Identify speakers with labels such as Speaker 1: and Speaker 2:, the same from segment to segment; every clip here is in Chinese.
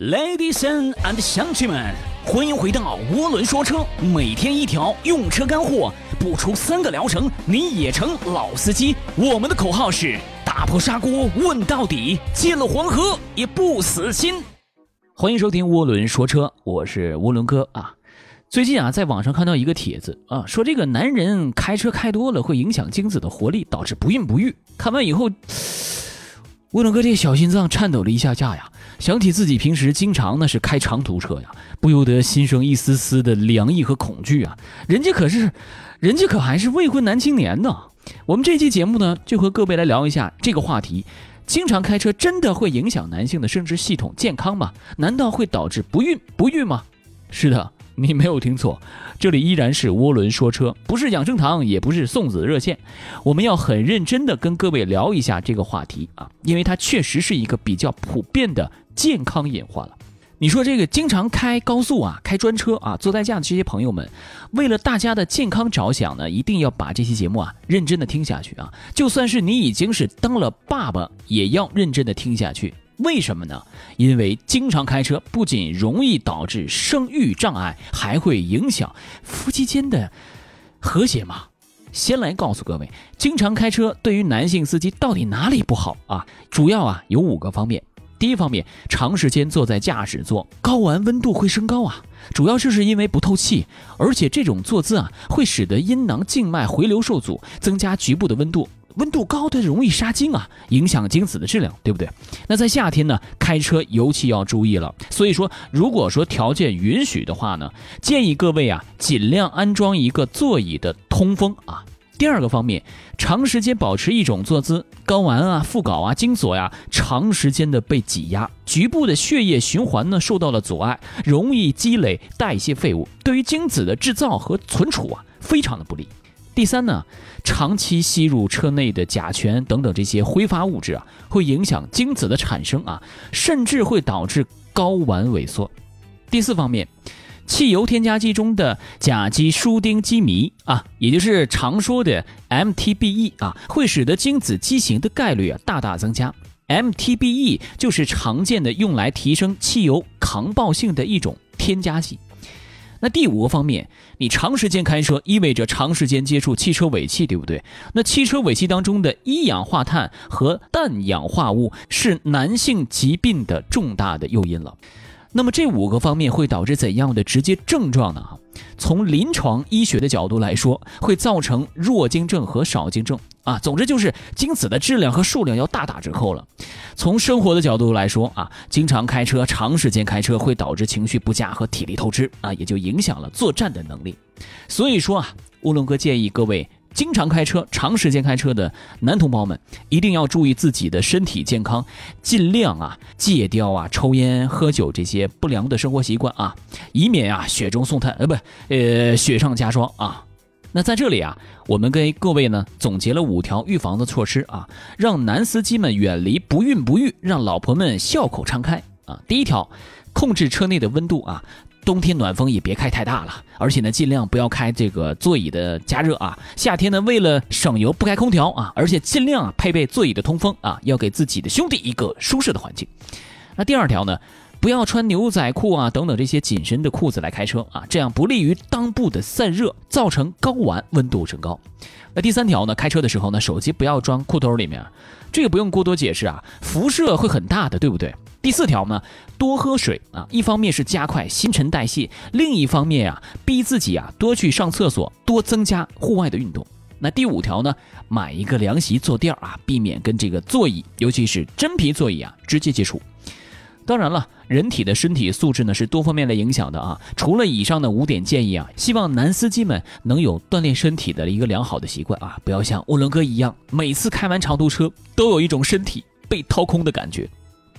Speaker 1: Ladies and 乡亲们，欢迎回到涡轮说车，每天一条用车干货，不出三个疗程你也成老司机。我们的口号是打破砂锅问到底，进了黄河也不死心。欢迎收听涡轮说车，我是涡轮哥啊。最近啊，在网上看到一个帖子啊，说这个男人开车开多了会影响精子的活力，导致不孕不育。看完以后。涡轮哥这小心脏颤抖了一下下呀，想起自己平时经常那是开长途车呀，不由得心生一丝丝的凉意和恐惧啊。人家可是，人家可还是未婚男青年呢。我们这期节目呢，就和各位来聊一下这个话题：经常开车真的会影响男性的生殖系统健康吗？难道会导致不孕不育吗？是的。你没有听错，这里依然是涡轮说车，不是养生堂，也不是送子热线。我们要很认真的跟各位聊一下这个话题啊，因为它确实是一个比较普遍的健康隐患了。你说这个经常开高速啊、开专车啊、坐代驾的这些朋友们，为了大家的健康着想呢，一定要把这期节目啊认真的听下去啊。就算是你已经是当了爸爸，也要认真的听下去。为什么呢？因为经常开车不仅容易导致生育障碍，还会影响夫妻间的和谐嘛。先来告诉各位，经常开车对于男性司机到底哪里不好啊？主要啊有五个方面。第一方面，长时间坐在驾驶座，睾丸温度会升高啊，主要就是因为不透气，而且这种坐姿啊会使得阴囊静脉回流受阻，增加局部的温度。温度高的容易杀精啊，影响精子的质量，对不对？那在夏天呢，开车尤其要注意了。所以说，如果说条件允许的话呢，建议各位啊，尽量安装一个座椅的通风啊。第二个方面，长时间保持一种坐姿，睾丸啊、附睾啊、精索呀，长时间的被挤压，局部的血液循环呢受到了阻碍，容易积累代谢废物，对于精子的制造和存储啊，非常的不利。第三呢，长期吸入车内的甲醛等等这些挥发物质啊，会影响精子的产生啊，甚至会导致睾丸萎缩。第四方面，汽油添加剂中的甲基舒丁基醚啊，也就是常说的 MTBE 啊，会使得精子畸形的概率啊大大增加。MTBE 就是常见的用来提升汽油抗爆性的一种添加剂。那第五个方面，你长时间开车意味着长时间接触汽车尾气，对不对？那汽车尾气当中的一氧化碳和氮氧化物是男性疾病的重大的诱因了。那么这五个方面会导致怎样的直接症状呢？从临床医学的角度来说，会造成弱精症和少精症啊。总之就是精子的质量和数量要大打折扣了。从生活的角度来说啊，经常开车、长时间开车会导致情绪不佳和体力透支啊，也就影响了作战的能力。所以说啊，乌龙哥建议各位。经常开车、长时间开车的男同胞们，一定要注意自己的身体健康，尽量啊戒掉啊抽烟、喝酒这些不良的生活习惯啊，以免啊雪中送炭，呃不，呃雪上加霜啊。那在这里啊，我们给各位呢总结了五条预防的措施啊，让男司机们远离不孕不育，让老婆们笑口常开啊。第一条，控制车内的温度啊。冬天暖风也别开太大了，而且呢，尽量不要开这个座椅的加热啊。夏天呢，为了省油不开空调啊，而且尽量啊配备座椅的通风啊，要给自己的兄弟一个舒适的环境。那第二条呢，不要穿牛仔裤啊等等这些紧身的裤子来开车啊，这样不利于裆部的散热，造成睾丸温度升高。那第三条呢，开车的时候呢，手机不要装裤兜里面，这个不用过多解释啊，辐射会很大的，对不对？第四条呢，多喝水啊，一方面是加快新陈代谢，另一方面啊，逼自己啊多去上厕所，多增加户外的运动。那第五条呢，买一个凉席坐垫啊，避免跟这个座椅，尤其是真皮座椅啊直接接触。当然了，人体的身体素质呢是多方面的影响的啊。除了以上的五点建议啊，希望男司机们能有锻炼身体的一个良好的习惯啊，不要像涡轮哥一样，每次开完长途车都有一种身体被掏空的感觉。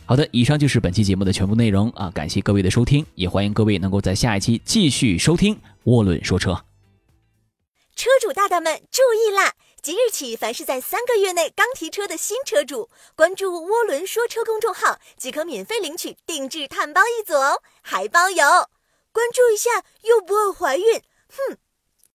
Speaker 1: 好的，以上就是本期节目的全部内容啊！感谢各位的收听，也欢迎各位能够在下一期继续收听《涡轮说车》。
Speaker 2: 车主大大们注意啦！即日起，凡是在三个月内刚提车的新车主，关注“涡轮说车”公众号即可免费领取定制碳包一组哦，还包邮。关注一下又不会怀孕，哼！